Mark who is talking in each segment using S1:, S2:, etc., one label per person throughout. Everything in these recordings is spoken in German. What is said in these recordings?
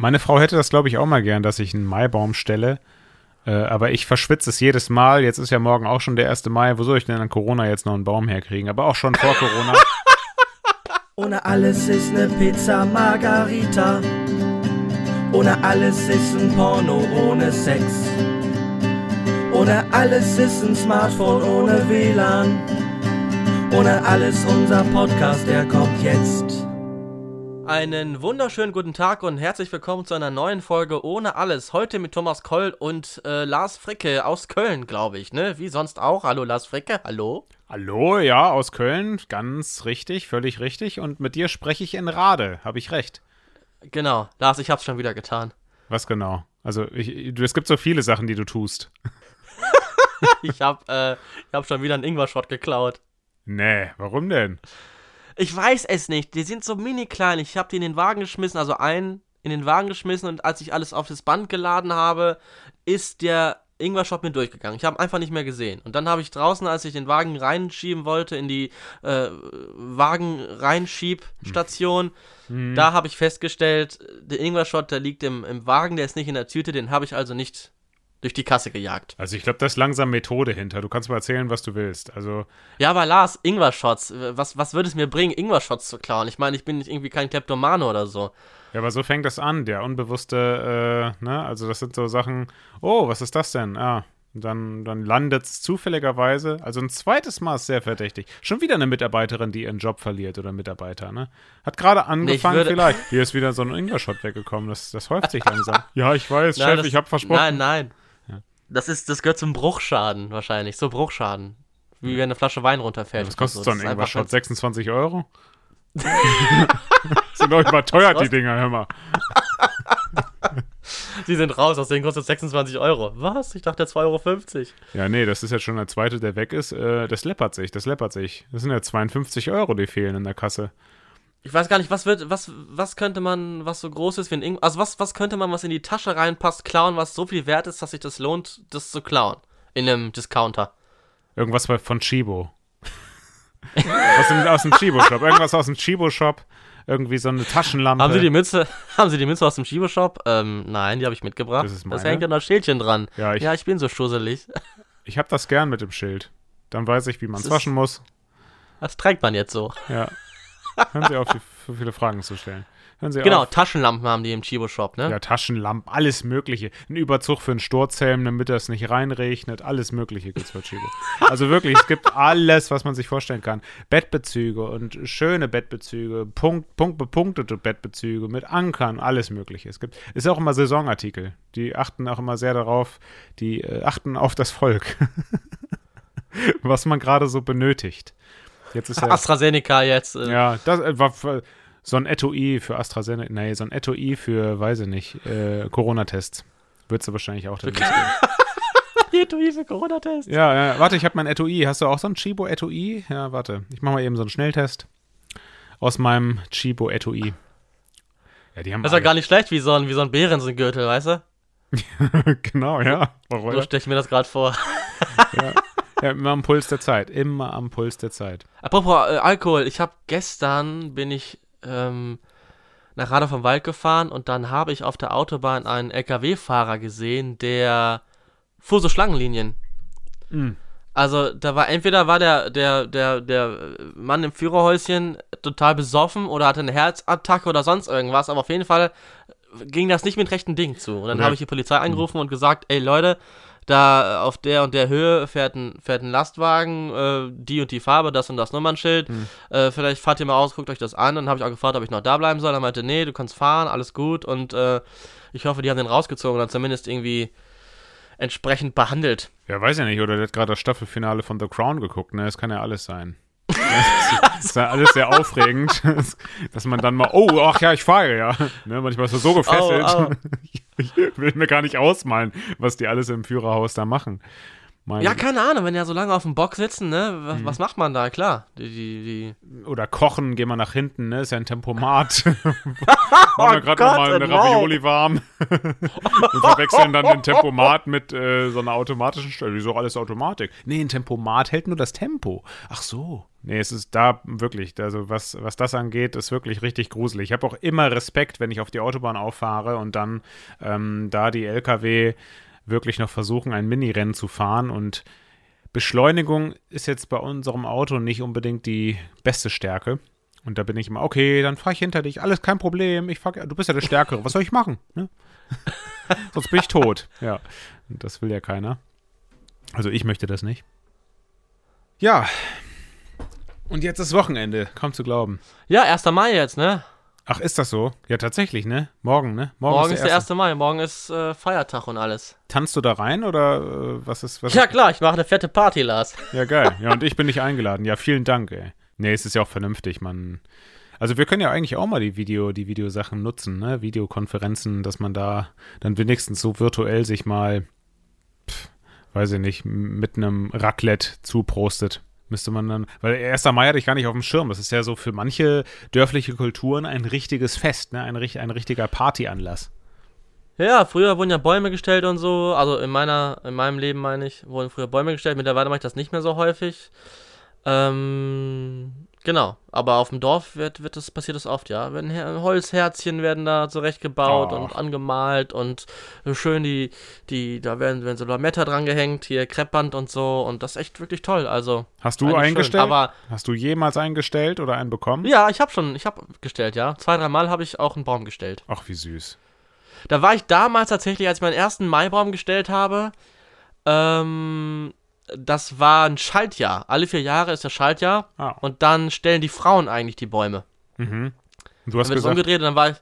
S1: Meine Frau hätte das, glaube ich, auch mal gern, dass ich einen Maibaum stelle. Äh, aber ich verschwitze es jedes Mal. Jetzt ist ja morgen auch schon der 1. Mai. Wo soll ich denn an Corona jetzt noch einen Baum herkriegen? Aber auch schon vor Corona.
S2: Ohne alles ist ne Pizza Margarita. Ohne alles ist ein Porno ohne Sex. Ohne alles ist ein Smartphone ohne WLAN. Ohne alles unser Podcast, der kommt jetzt.
S3: Einen wunderschönen guten Tag und herzlich willkommen zu einer neuen Folge Ohne Alles. Heute mit Thomas Koll und äh, Lars Fricke aus Köln, glaube ich, ne? Wie sonst auch. Hallo Lars Fricke, hallo.
S1: Hallo, ja, aus Köln. Ganz richtig, völlig richtig. Und mit dir spreche ich in Rade. Habe ich recht?
S3: Genau. Lars, ich hab's schon wieder getan.
S1: Was genau? Also, ich, es gibt so viele Sachen, die du tust.
S3: ich hab, äh, ich hab schon wieder einen Ingwer-Shot geklaut.
S1: Nee, warum denn?
S3: Ich weiß es nicht. Die sind so mini klein. Ich habe die in den Wagen geschmissen, also einen in den Wagen geschmissen und als ich alles auf das Band geladen habe, ist der Ingwer-Shop mir durchgegangen. Ich habe einfach nicht mehr gesehen. Und dann habe ich draußen, als ich den Wagen reinschieben wollte, in die äh, Wagen-Reinschieb-Station, mhm. da habe ich festgestellt, der Ingwer-Shot, der liegt im, im Wagen, der ist nicht in der Tüte, den habe ich also nicht durch die Kasse gejagt.
S1: Also ich glaube, da ist langsam Methode hinter. Du kannst mal erzählen, was du willst. Also
S3: ja, aber Lars, Ingwer-Shots, was, was würde es mir bringen, Ingwer-Shots zu klauen? Ich meine, ich bin nicht irgendwie kein Kleptomane oder so.
S1: Ja, aber so fängt das an, der unbewusste, äh, ne? Also das sind so Sachen, oh, was ist das denn? Ah, dann, dann landet es zufälligerweise, also ein zweites Mal ist sehr verdächtig. Schon wieder eine Mitarbeiterin, die ihren Job verliert oder Mitarbeiter, ne? Hat gerade angefangen nee, vielleicht. Hier ist wieder so ein Ingwer-Shot weggekommen, das, das häuft sich langsam. ja, ich weiß, nein, Chef, das, ich hab versprochen.
S3: Nein, nein. Das ist, das gehört zum Bruchschaden wahrscheinlich. So Bruchschaden. Wie wenn eine Flasche Wein runterfällt.
S1: Ja, was kostet so ein Ingwer-Shot? 26 Euro? sind doch überteuert, die Dinger, hör mal.
S3: Sie sind raus, aus denen kostet 26 Euro. Was? Ich dachte 2,50 Euro.
S1: Ja, nee, das ist jetzt schon der zweite, der weg ist. Äh, das läppert sich, das läppert sich. Das sind ja 52 Euro, die fehlen in der Kasse.
S3: Ich weiß gar nicht, was wird, was, was könnte man, was so groß ist wie ein Ingwer, also was, was könnte man, was in die Tasche reinpasst, klauen, was so viel wert ist, dass sich das lohnt, das zu klauen? In einem Discounter.
S1: Irgendwas von Chibo. aus, dem, aus dem Chibo-Shop. Irgendwas aus dem Chibo-Shop. Irgendwie so eine Taschenlampe.
S3: Haben Sie die Mütze, haben Sie die Mütze aus dem Chibo-Shop? Ähm, nein, die habe ich mitgebracht. Das, ist meine. das hängt ja noch Schildchen dran. Ja ich, ja, ich bin so schusselig.
S1: Ich habe das gern mit dem Schild. Dann weiß ich, wie man es waschen muss.
S3: Das trägt man jetzt so.
S1: Ja. Hören Sie auf, so viele Fragen zu stellen. Hören Sie
S3: genau,
S1: auf.
S3: Taschenlampen haben die im Chibo-Shop, ne?
S1: Ja, Taschenlampen, alles Mögliche. Ein Überzug für einen Sturzhelm, damit das nicht reinregnet. Alles Mögliche gibt's bei Chibo. Also wirklich, es gibt alles, was man sich vorstellen kann. Bettbezüge und schöne Bettbezüge, Punkt, Punkt, bepunktete Bettbezüge mit Ankern, alles Mögliche. Es gibt, ist auch immer Saisonartikel. Die achten auch immer sehr darauf, die äh, achten auf das Volk. was man gerade so benötigt.
S3: Jetzt ist ja, AstraZeneca jetzt.
S1: Äh. Ja, das äh, war so ein Etui für AstraZeneca. Nee, so ein Etui für, weiß ich nicht, äh, Corona-Tests. Würdest du wahrscheinlich auch demnächst
S3: Etui für Corona-Tests.
S1: Ja, ja, warte, ich habe mein Etui. Hast du auch so ein Chibo-Etui? Ja, warte. Ich mache mal eben so einen Schnelltest aus meinem Chibo-Etui.
S3: Ja, die haben das ist ja gar nicht schlecht, wie so ein, wie so ein Bären, so ein Gürtel, weißt du?
S1: genau, ja.
S3: Warum? So stelle ich mir das gerade vor.
S1: ja. Ja, immer am Puls der Zeit. Immer am Puls der Zeit.
S3: Apropos äh, Alkohol. Ich habe gestern bin ich ähm, nach Radau vom Wald gefahren und dann habe ich auf der Autobahn einen LKW-Fahrer gesehen, der fuhr so Schlangenlinien. Mhm. Also da war entweder war der, der, der, der Mann im Führerhäuschen total besoffen oder hatte eine Herzattacke oder sonst irgendwas, aber auf jeden Fall ging das nicht mit rechten Dingen zu. Und dann ja. habe ich die Polizei angerufen mhm. und gesagt, ey Leute, da auf der und der Höhe fährt ein, fährt ein Lastwagen, äh, die und die Farbe, das und das Nummernschild. Hm. Äh, vielleicht fahrt ihr mal aus, guckt euch das an. Dann habe ich auch gefragt, ob ich noch da bleiben soll. Er meinte, nee, du kannst fahren, alles gut. Und äh, ich hoffe, die haben den rausgezogen oder zumindest irgendwie entsprechend behandelt.
S1: Ja, weiß ja nicht, oder der hat gerade das Staffelfinale von The Crown geguckt, ne? Das kann ja alles sein. das ist ja alles sehr aufregend, dass man dann mal, oh, ach ja, ich fahre ja. Ne, manchmal ist man so gefesselt. Oh, oh. Ich will mir gar nicht ausmalen, was die alles im Führerhaus da machen. Mein,
S3: Ja, keine Ahnung, wenn ja so lange auf dem Bock sitzen, ne?
S1: Mhm.
S3: Was, was macht man da? Klar, die, die, die.
S1: Oder kochen, gehen wir nach hinten, ne? Ist ja ein Tempomat. Machen wir gerade
S3: Gott,
S1: nochmal eine. Ravioli warm. und verwechseln dann den Tempomat mit äh, so einer automatischen Stelle. Wieso alles Automatik? Nee, ein Tempomat hält nur das Tempo. Ach so. Nee, es ist da wirklich, also was, was das angeht, ist wirklich richtig gruselig. Ich habe auch immer Respekt, wenn ich auf die Autobahn auffahre und dann ähm, da die LKW wirklich noch versuchen, ein Minirennen zu fahren und Beschleunigung ist jetzt bei unserem Auto nicht unbedingt die beste Stärke. Und da bin ich immer, okay, dann fahre ich hinter dich, alles kein Problem, ich fahr, du bist ja der Stärkere, was soll ich machen? Ne? Sonst bin ich tot. Ja, und das will ja keiner. Also ich möchte das nicht. Ja, und jetzt ist Wochenende, kaum zu glauben.
S3: Ja, 1. Mai jetzt, ne?
S1: Ach, ist das so? Ja, tatsächlich, ne? Morgen, ne?
S3: Morgen ist der 1. Mai, morgen ist äh, Feiertag und alles.
S1: Tanzt du da rein oder äh, was ist was?
S3: Ja, klar, ich mache eine fette Party, Lars.
S1: Ja, geil. Ja, und ich bin nicht eingeladen. Ja, vielen Dank, ey. Nee, es ist ja auch vernünftig, man. Also wir können ja eigentlich auch mal die Video, die Videosachen nutzen, ne? Videokonferenzen, dass man da dann wenigstens so virtuell sich mal, pf, weiß ich nicht, mit einem Raclette zuprostet. Müsste man dann, weil 1. Mai hatte ich gar nicht auf dem Schirm. Das ist ja so für manche dörfliche Kulturen ein richtiges Fest, ne? Ein, ein richtiger Partyanlass.
S3: Ja, früher wurden ja Bäume gestellt und so. Also in meiner, in meinem Leben meine ich, wurden früher Bäume gestellt. Mittlerweile mache ich das nicht mehr so häufig. Ähm, genau. Aber auf dem Dorf wird, wird das, passiert das oft, ja. Wenn Her Holzherzchen werden da zurechtgebaut
S1: Oh.
S3: und angemalt und schön die, die, da werden, werden so Lametta dran gehängt, hier Kreppband und so. Und das ist echt wirklich toll. Also.
S1: Hast du
S3: schön.
S1: eingestellt?
S3: Aber
S1: Hast du jemals eingestellt oder einen bekommen?
S3: ja, ich habe schon, ich habe gestellt, ja. Zwei, dreimal habe ich auch einen Baum gestellt.
S1: Ach, wie süß.
S3: Da war ich damals tatsächlich, als ich meinen ersten Maibaum gestellt habe. Ähm, das war ein Schaltjahr. Alle vier Jahre ist das Schaltjahr.
S1: Ah.
S3: Und dann stellen die Frauen eigentlich die Bäume.
S1: Mhm. Und du hast
S3: Dann wird es
S1: gesagt,
S3: umgedreht und dann war, ich,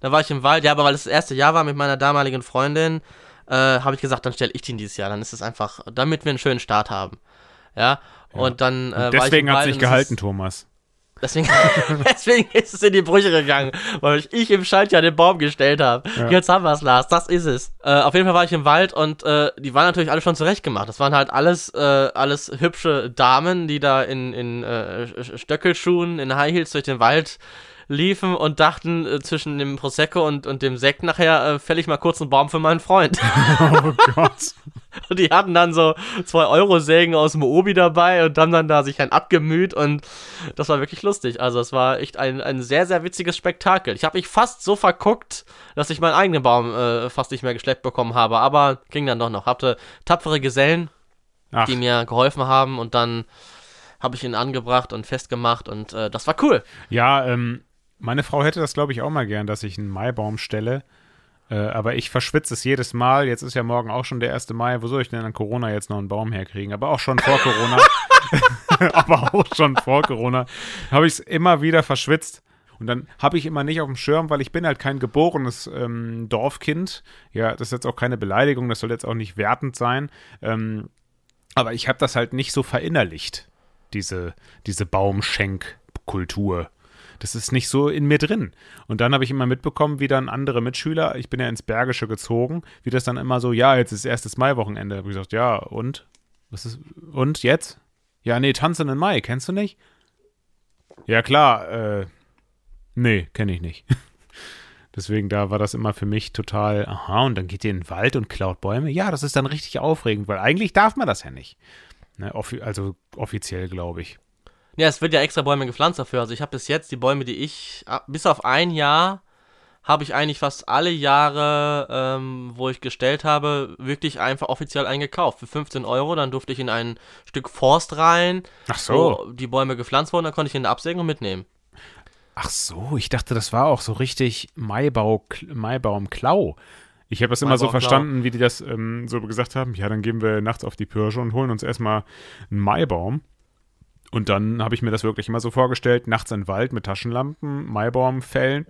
S3: dann war ich im Wald. Ja, aber weil es das erste Jahr war mit meiner damaligen Freundin, äh, habe ich gesagt, dann stelle ich den dieses Jahr. Dann ist es einfach, damit wir einen schönen Start haben. Ja. Und dann äh, war ich
S1: deswegen hat sich
S3: und
S1: gehalten, Thomas.
S3: Deswegen, deswegen ist es in die Brüche gegangen, weil ich im Schaltjahr den Baum gestellt habe.
S1: Ja.
S3: Jetzt haben wir es, Lars, das ist es. Äh, auf jeden Fall war ich im Wald und äh, die waren natürlich alle schon zurechtgemacht. Das waren halt alles, äh, alles hübsche Damen, die da in, in äh, Sch- Stöckelschuhen, in High Heels durch den Wald liefen und dachten, äh, zwischen dem Prosecco und, und dem Sekt nachher äh, fäll ich mal kurz einen Baum für meinen Freund.
S1: Oh Gott.
S3: Die hatten dann so 2-Euro-Sägen aus dem Obi dabei und haben dann da sich ein abgemüht und das war wirklich lustig. Also es war echt ein, ein sehr, sehr witziges Spektakel. Ich habe mich fast so verguckt, dass ich meinen eigenen Baum äh, fast nicht mehr geschleppt bekommen habe, aber ging dann doch noch. Hatte tapfere Gesellen,
S1: Ach,
S3: die mir geholfen haben und dann habe ich ihn angebracht und festgemacht und äh, das war cool.
S1: ja, ähm, meine Frau hätte das, glaube ich, auch mal gern, dass ich einen Maibaum stelle. Äh, aber ich verschwitze es jedes Mal. Jetzt ist ja morgen auch schon der 1. Mai. Wo soll ich denn an Corona jetzt noch einen Baum herkriegen? Aber auch schon vor Corona. aber auch schon vor Corona habe ich es immer wieder verschwitzt. Und dann habe ich immer nicht auf dem Schirm, weil ich bin halt kein geborenes ähm, Dorfkind. Ja, das ist jetzt auch keine Beleidigung, das soll jetzt auch nicht wertend sein. Ähm, aber ich habe das halt nicht so verinnerlicht, diese, diese Baumschenkkultur. Das ist nicht so in mir drin. Und dann habe ich immer mitbekommen, wie dann andere Mitschüler, ich bin ja ins Bergische gezogen, wie das dann immer so, ja, jetzt ist erstes Mai-Wochenende. Hab ich gesagt, ja, und? Was ist, und jetzt? Ja, nee, Tanzen in Mai, kennst du nicht? Ja, klar, äh, nee, kenne ich nicht. Deswegen, da war das immer für mich total, aha, und dann geht ihr in den Wald und klaut Bäume. Ja, das ist dann richtig aufregend, weil eigentlich darf man das ja nicht. Ne, offi also offiziell, glaube ich.
S3: Ja, es wird ja extra Bäume gepflanzt dafür. Also ich habe bis jetzt die Bäume, die ich, ah, bis auf ein Jahr, habe ich eigentlich fast alle Jahre, ähm, wo ich gestellt habe, wirklich einfach offiziell eingekauft. Für 15 Euro, dann durfte ich in ein Stück Forst rein,
S1: Ach
S3: wo die Bäume gepflanzt wurden, dann konnte ich ihn absägen und mitnehmen.
S1: Ach so, ich dachte, das war auch so richtig Maibau, Maibaum-Klau. Ich habe das immer so verstanden, wie die das ähm, so gesagt haben. Ja, dann gehen wir nachts auf die Pirsche und holen uns erstmal einen Maibaum. Und dann habe ich mir das wirklich immer so vorgestellt, nachts in den Wald mit Taschenlampen, Maibaum fällen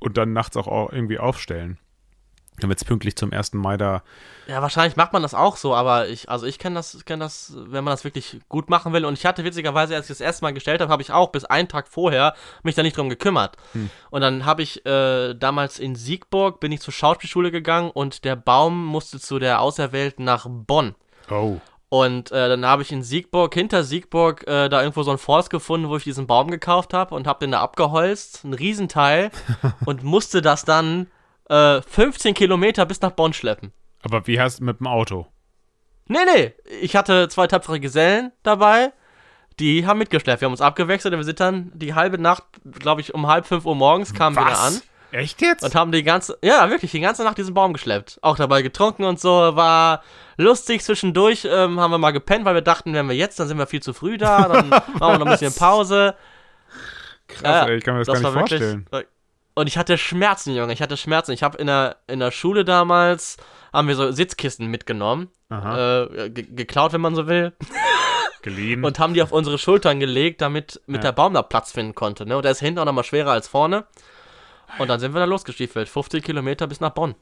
S1: und dann nachts auch au- irgendwie aufstellen. Damit es pünktlich zum 1. Mai da.
S3: Ja, wahrscheinlich macht man das auch so, aber ich, also ich kenne das, kenn das, wenn man das wirklich gut machen will. Und ich hatte witzigerweise, als ich das erste Mal gestellt habe, habe ich auch bis einen Tag vorher mich da nicht drum gekümmert. Und dann habe ich äh, damals in Siegburg, bin ich zur Schauspielschule gegangen und der Baum musste zu der Auserwählten nach Bonn.
S1: Oh.
S3: Und äh, dann habe ich in Siegburg, hinter Siegburg, äh, da irgendwo so ein Forst gefunden, wo ich diesen Baum gekauft habe und habe den da abgeholzt, ein Riesenteil, und musste das dann äh, 15 Kilometer bis nach Bonn schleppen.
S1: Aber wie hast du mit dem Auto?
S3: Nee, nee, ich hatte zwei tapfere Gesellen dabei, die haben mitgeschleppt. Wir haben uns abgewechselt und wir sind dann die halbe Nacht, glaube ich, um halb fünf Uhr morgens kamen wir da an.
S1: Echt jetzt?
S3: Und haben die ganze, ja, wirklich, die ganze Nacht diesen Baum geschleppt. Auch dabei getrunken und so, war lustig zwischendurch, ähm, haben wir mal gepennt, weil wir dachten, wenn wir jetzt, dann sind wir viel zu früh da, dann machen wir noch ein bisschen Pause.
S1: Krass, ey, ich kann mir das,
S3: das
S1: gar nicht
S3: war wirklich-
S1: vorstellen.
S3: Und ich hatte Schmerzen, Junge, ich hatte Schmerzen. Ich habe in der, in der Schule damals, haben wir so Sitzkisten mitgenommen,
S1: Aha,
S3: äh, ge geklaut, wenn man so will,
S1: geliehen.
S3: und haben die auf unsere Schultern gelegt, damit mit
S1: Ja.
S3: der Baum da Platz finden konnte. Ne? Und der ist hinten auch nochmal schwerer als vorne. Und dann sind wir da losgestiefelt, 50 Kilometer bis nach Bonn.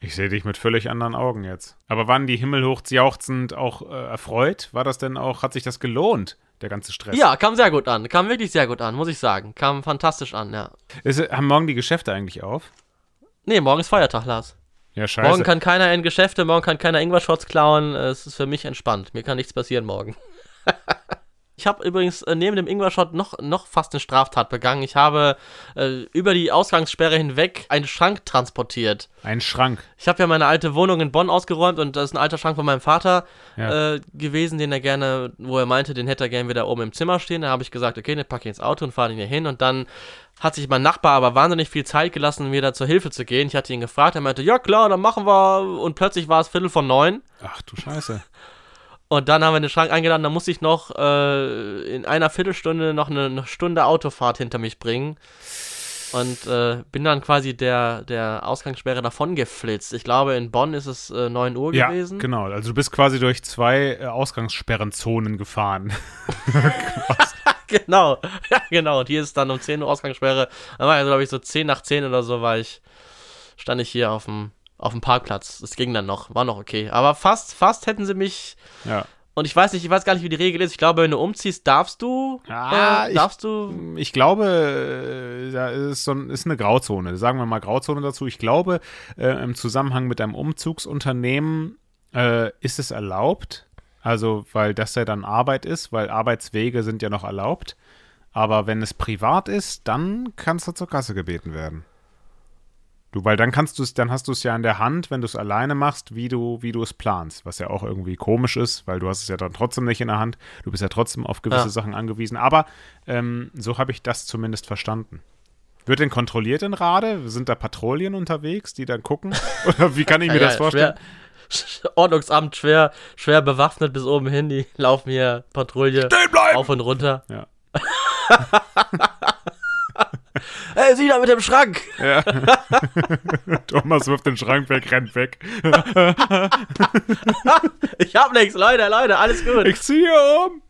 S1: Ich sehe dich mit völlig anderen Augen jetzt. Aber waren die himmelhoch jauchzend auch äh, erfreut? War das denn auch, hat sich das gelohnt, der ganze Stress?
S3: Ja, kam sehr gut an. Kam wirklich sehr gut an, muss ich sagen. Kam fantastisch an, ja.
S1: Ist, haben morgen die Geschäfte eigentlich auf?
S3: Nee, morgen ist Feiertag, Lars.
S1: Ja, scheiße.
S3: Morgen kann keiner in Geschäfte, morgen kann keiner Ingwer-Shots klauen. Es ist für mich entspannt. Mir kann nichts passieren morgen. ich habe übrigens äh, neben dem Ingwer-Shot noch, noch fast eine Straftat begangen. Ich habe äh, über die Ausgangssperre hinweg einen Schrank transportiert.
S1: Ein Schrank.
S3: Ich habe ja meine alte Wohnung in Bonn ausgeräumt und das ist ein alter Schrank von meinem Vater
S1: Ja.
S3: äh, gewesen, den er gerne, wo er meinte, den hätte er gerne wieder oben im Zimmer stehen. Da habe ich gesagt, okay, den packe ich ins Auto und fahre den hier hin. Und dann hat sich mein Nachbar aber wahnsinnig viel Zeit gelassen, mir da zur Hilfe zu gehen. Ich hatte ihn gefragt, er meinte, ja klar, dann machen wir. Und plötzlich war es Viertel von neun.
S1: Ach du Scheiße.
S3: Und dann haben wir den Schrank eingeladen. Da musste ich noch äh, in einer Viertelstunde noch eine, eine Stunde Autofahrt hinter mich bringen. Und äh, bin dann quasi der, der Ausgangssperre davon geflitzt. Ich glaube, in Bonn ist es äh, 9 Uhr
S1: Ja,
S3: gewesen.
S1: genau. Also du bist quasi durch zwei äh, Ausgangssperrenzonen gefahren.
S3: genau. Ja, genau. Und hier ist dann um 10 Uhr Ausgangssperre. Dann war ja, glaube ich, so 10 nach 10 oder so, war ich, stand ich hier auf dem, auf dem Parkplatz. Das ging dann noch, war noch okay. Aber fast, fast hätten sie mich.
S1: ja.
S3: Und ich weiß nicht, ich weiß gar nicht, wie die Regel ist. Ich glaube, wenn du umziehst, darfst du.
S1: Ah,
S3: äh,
S1: ich-
S3: darfst du.
S1: Ich glaube, äh, da ist, so ist eine Grauzone. Sagen wir mal Grauzone dazu. Ich glaube, äh, im Zusammenhang mit einem Umzugsunternehmen äh, ist es erlaubt. Also, weil das ja dann Arbeit ist, weil Arbeitswege sind ja noch erlaubt. Aber wenn es privat ist, dann kannst du zur Kasse gebeten werden. Du, weil dann kannst du es, dann hast du es ja in der Hand, wenn du es alleine machst, wie du, wie du es planst, was ja auch irgendwie komisch ist, weil du hast es ja dann trotzdem nicht in der Hand. Du bist ja trotzdem auf gewisse
S3: Ja.
S1: Sachen angewiesen. Aber ähm, so habe ich das zumindest verstanden. Wird denn kontrolliert in Rade? Sind da Patrouillen unterwegs, die dann gucken? Oder wie kann ich mir das vorstellen?
S3: Schwer, Ordnungsamt schwer, schwer bewaffnet bis oben hin. Die laufen hier Patrouille auf und runter.
S1: Ja.
S3: Ey, Sie da mit dem Schrank!
S1: Ja. Thomas wirft den Schrank weg, rennt weg.
S3: Ich hab nichts, Leute, Leute, alles gut.
S1: Ich ziehe um.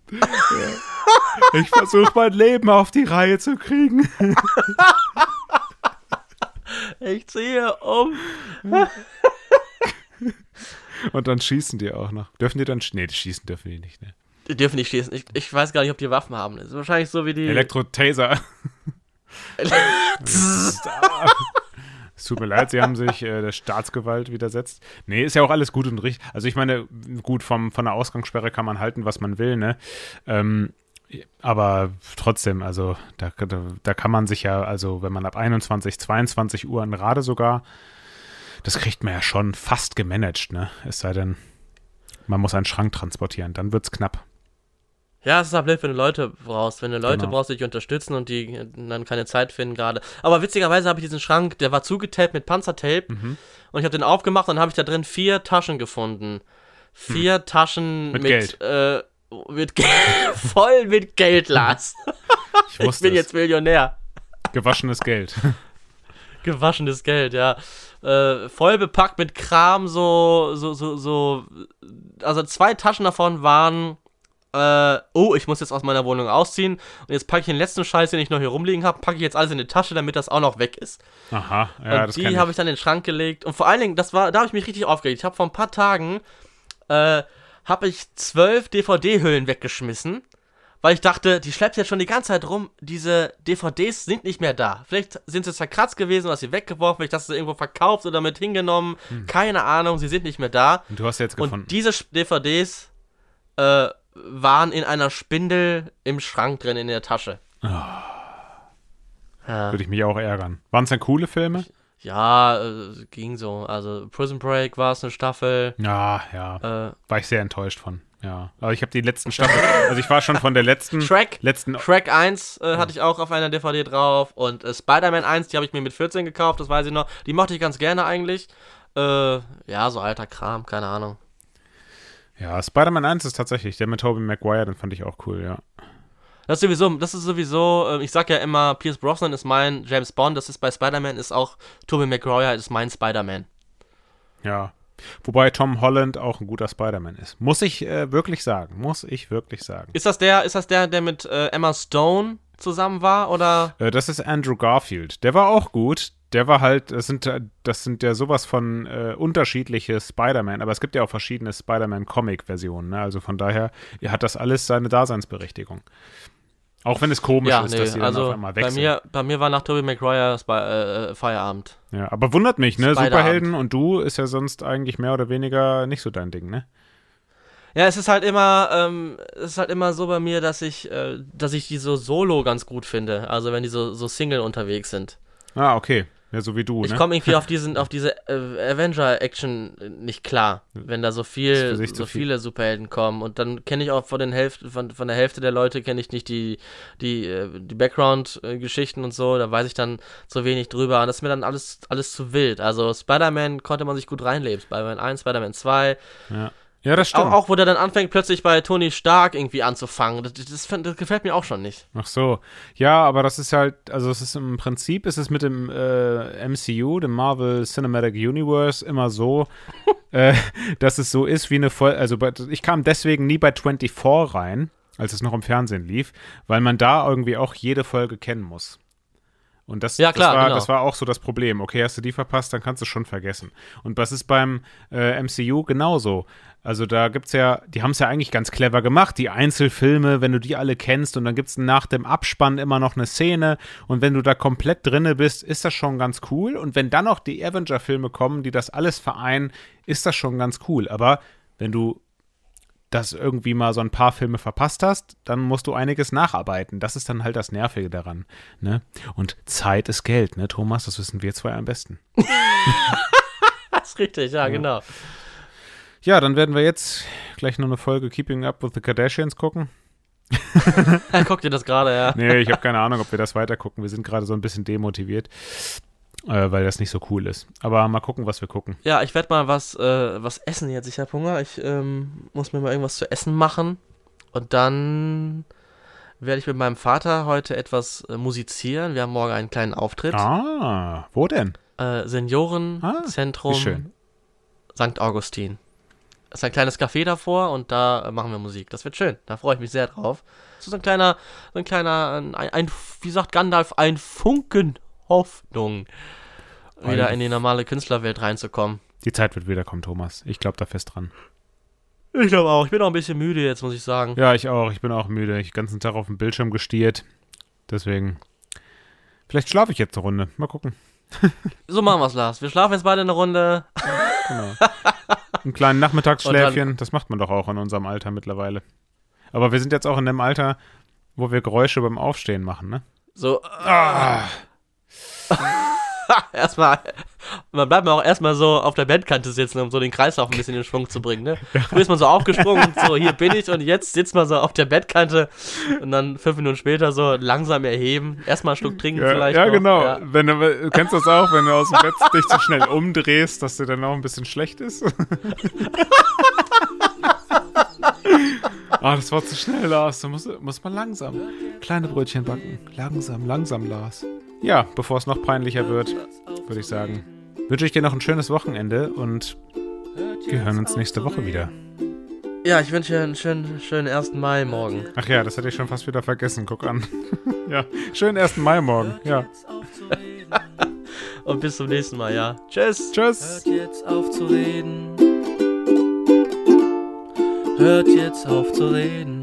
S1: Ich versuche mein Leben auf die Reihe zu kriegen.
S3: Ich ziehe um.
S1: Und dann schießen die auch noch. Dürfen die dann Nee, die schießen dürfen die nicht, ne?
S3: Die dürfen nicht schießen. Ich, ich weiß gar nicht, ob die Waffen haben. Das ist wahrscheinlich so wie die.
S1: Elektro-Taser. Es tut mir leid, sie haben sich äh, der Staatsgewalt widersetzt. Nee, ist ja auch alles gut und richtig. Also ich meine, gut, vom, von der Ausgangssperre kann man halten, was man will, ne? Ähm, aber trotzdem, also da, da, da kann man sich ja, also wenn man ab 21, 22 Uhr in Rade sogar, das kriegt man ja schon fast gemanagt, ne? Es sei denn, man muss einen Schrank transportieren, dann wird's knapp.
S3: Ja, es ist halt blöd, wenn du Leute brauchst. Wenn du Leute
S1: Genau.
S3: brauchst, die dich unterstützen und die äh, dann keine Zeit finden gerade. Aber witzigerweise habe ich diesen Schrank, der war zugetaped mit Panzertape.
S1: Mhm.
S3: Und ich habe den aufgemacht und dann habe ich da drin vier Taschen gefunden. Vier Taschen
S1: Mit
S3: mit,
S1: Geld.
S3: Äh, mit Geld. voll mit Geld, Lars.
S1: Ich
S3: Ich bin
S1: es.
S3: jetzt Millionär.
S1: Gewaschenes Geld.
S3: Gewaschenes Geld, ja. Äh, voll bepackt mit Kram, so, so, so, so. Also zwei Taschen davon waren. Äh, oh, ich muss jetzt aus meiner Wohnung ausziehen. Und jetzt packe ich den letzten Scheiß, den ich noch hier rumliegen habe, packe ich jetzt alles in die Tasche, damit das auch noch weg ist.
S1: Aha, ja,
S3: und die habe
S1: ich.
S3: dann in den Schrank gelegt. Und vor allen Dingen, das war, da habe ich mich richtig aufgeregt. Ich habe vor ein paar Tagen, äh, habe ich zwölf DVD-Hüllen weggeschmissen, weil ich dachte, die schleppt jetzt schon die ganze Zeit rum. Diese DVDs sind nicht mehr da. Vielleicht sind sie zerkratzt gewesen, oder sie weggeworfen, vielleicht hast du sie irgendwo verkauft oder mit hingenommen. Keine Ahnung, sie sind nicht mehr da.
S1: Und du hast jetzt
S3: Und
S1: gefunden.
S3: diese Sch- DVDs äh, waren in einer Spindel im Schrank drin in der Tasche. Ja,
S1: Würde ich mich auch ärgern. Waren es denn coole Filme?
S3: ja äh, ging so. Also Prison Break war es eine Staffel.
S1: Ja, ja.
S3: Äh,
S1: War ich sehr enttäuscht von. Ja. Aber ich habe die letzten Staffeln. Also ich war schon von der letzten.
S3: Shrek.
S1: Letzten.
S3: Shrek 1 äh, hatte ich auch auf einer DVD drauf und äh, Spider-Man 1, die habe ich mir mit 14 gekauft, das weiß ich noch. Die mochte ich ganz gerne eigentlich. Äh, ja, so alter Kram, keine Ahnung.
S1: Ja, Spider-Man 1 ist tatsächlich. Der mit Tobey Maguire, den fand ich auch cool, ja.
S3: Das ist sowieso, das ist sowieso, äh, ich sag ja immer, Pierce Brosnan ist mein James Bond, das ist bei Spider-Man, ist auch Tobey Maguire ist mein Spider-Man.
S1: Ja. Wobei Tom Holland auch ein guter Spider-Man ist. Muss ich äh, wirklich sagen. Muss ich wirklich sagen.
S3: Ist das der, ist das der, der mit äh, Emma Stone zusammen war oder?
S1: Äh, das ist Andrew Garfield. Der war auch gut. Der war halt, das sind, äh, das sind ja sowas von äh, unterschiedliche Spider-Man, aber es gibt ja auch verschiedene Spider-Man-Comic-Versionen. Ne? Also von daher hat das alles seine Daseinsberechtigung. Auch wenn es komisch
S3: Ja,
S1: ist,
S3: nee,
S1: dass dann
S3: also
S1: auf einmal
S3: bei
S1: wechseln.
S3: mir, bei mir war nach Tobey Maguire Spi äh, Feierabend.
S1: ja, aber wundert mich, ne? Superhelden und du ist ja sonst eigentlich mehr oder weniger nicht so dein Ding, ne?
S3: Ja, es ist halt immer, ähm, es ist halt immer so bei mir, dass ich, äh, dass ich die so solo ganz gut finde. Also wenn die so, so Single unterwegs sind.
S1: Ah, okay. Ja, so wie du,
S3: Ich
S1: ne?
S3: komme irgendwie auf diesen, auf diese äh, Avenger-Action nicht klar, wenn da so viel, so
S1: viel.
S3: viele Superhelden kommen. Und dann kenne ich auch von den Hälfte, von, von der Hälfte der Leute kenne ich nicht die, die, äh, die Background-Geschichten und so. Da weiß ich dann zu wenig drüber. Und das ist mir dann alles, alles zu wild. Also Spider-Man konnte man sich gut reinleben. Spider-Man 1, Spider-Man 2.
S1: Ja. Ja, das stimmt.
S3: Auch, auch wo der dann anfängt, plötzlich bei Tony Stark irgendwie anzufangen. Das, das, das gefällt mir auch schon nicht.
S1: Ach so. Ja, aber das ist halt, also es ist im Prinzip ist es mit dem äh, MCU, dem Marvel Cinematic Universe, immer so, äh, dass es so ist wie eine Folge. Also bei, ich kam deswegen nie bei 24 rein, als es noch im Fernsehen lief, weil man da irgendwie auch jede Folge kennen muss. Und das,
S3: Ja, klar,
S1: das, war,
S3: genau.
S1: das war auch so das Problem. Okay, hast du die verpasst, dann kannst du es schon vergessen. Und das ist beim äh, MCU genauso. Also da gibt's ja, die haben es ja eigentlich ganz clever gemacht, die Einzelfilme, wenn du die alle kennst und dann gibt's nach dem Abspann immer noch eine Szene und wenn du da komplett drinne bist, ist das schon ganz cool. Und wenn dann noch die Avenger-Filme kommen, die das alles vereinen, ist das schon ganz cool. Aber wenn du das irgendwie mal so ein paar Filme verpasst hast, dann musst du einiges nacharbeiten. Das ist dann halt das Nervige daran. Ne? Und Zeit ist Geld, ne, Thomas? Das wissen wir zwei am besten.
S3: Das ist richtig, ja, genau.
S1: Ja, dann werden wir jetzt gleich noch eine Folge Keeping Up with the Kardashians gucken.
S3: Guck dir das gerade, ja.
S1: Nee, ich habe keine Ahnung, ob wir das weiter gucken. Wir sind gerade so ein bisschen demotiviert, äh, weil das nicht so cool ist. Aber mal gucken, was wir gucken.
S3: Ja, ich werde mal was, äh, was essen jetzt. Ich habe Hunger. Ich ähm, muss mir mal irgendwas zu essen machen. Und dann werde ich mit meinem Vater heute etwas äh, musizieren. Wir haben morgen einen kleinen Auftritt.
S1: Ah, wo denn?
S3: Äh,
S1: Ah,
S3: Seniorenzentrum
S1: wie schön.
S3: St. Augustin. Es ist ein kleines Café davor und da äh, machen wir Musik. Das wird schön. Da freue ich mich sehr drauf. Das ist so ein kleiner, so ein kleiner, ein, ein wie sagt Gandalf, ein Funken Hoffnung, wieder in die normale Künstlerwelt reinzukommen.
S1: Die Zeit wird wiederkommen, Thomas. Ich glaube da fest dran.
S3: Ich glaube auch. Ich bin auch ein bisschen müde jetzt, muss ich sagen.
S1: Ja, ich auch. Ich bin auch müde. Ich den ganzen Tag auf dem Bildschirm gestiert. Deswegen. Vielleicht schlafe ich jetzt eine Runde. Mal gucken.
S3: So machen wir's, Lars. Wir schlafen jetzt beide eine Runde.
S1: Genau. Einen kleinen Nachmittagsschläfchen. Das macht man doch auch in unserem Alter mittlerweile. Aber wir sind jetzt auch in dem Alter, wo wir Geräusche beim Aufstehen machen, ne?
S3: So,
S1: Ah,
S3: erstmal, man bleibt auch erstmal so auf der Bettkante sitzen, um so den Kreislauf ein bisschen in Schwung zu bringen, ne? Früher ist man so aufgesprungen so, hier bin ich und jetzt sitzt man so auf der Bettkante und dann fünf Minuten später so langsam erheben, erstmal einen Schluck trinken
S1: ja,
S3: vielleicht
S1: ja
S3: noch.
S1: genau.
S3: Ja.
S1: Wenn du, du kennst das auch, wenn du aus dem Bett dich zu schnell umdrehst, dass dir dann auch ein bisschen schlecht ist. Ah, das war zu schnell, Lars. Da muss, muss man langsam. Kleine Brötchen backen. Langsam, langsam, Lars. Ja, bevor es noch peinlicher wird, würde ich sagen, wünsche ich dir noch ein schönes Wochenende und wir hören uns nächste Woche wieder.
S3: Ja, ich wünsche dir einen schönen, schönen 1. Mai morgen.
S1: Ach ja, das hatte ich schon fast wieder vergessen. Guck an. ja, schönen 1. Mai morgen. Ja.
S3: Und bis zum nächsten Mal, ja. Tschüss.
S1: Tschüss.
S2: Hört jetzt auf zu reden. Hört jetzt auf zu reden.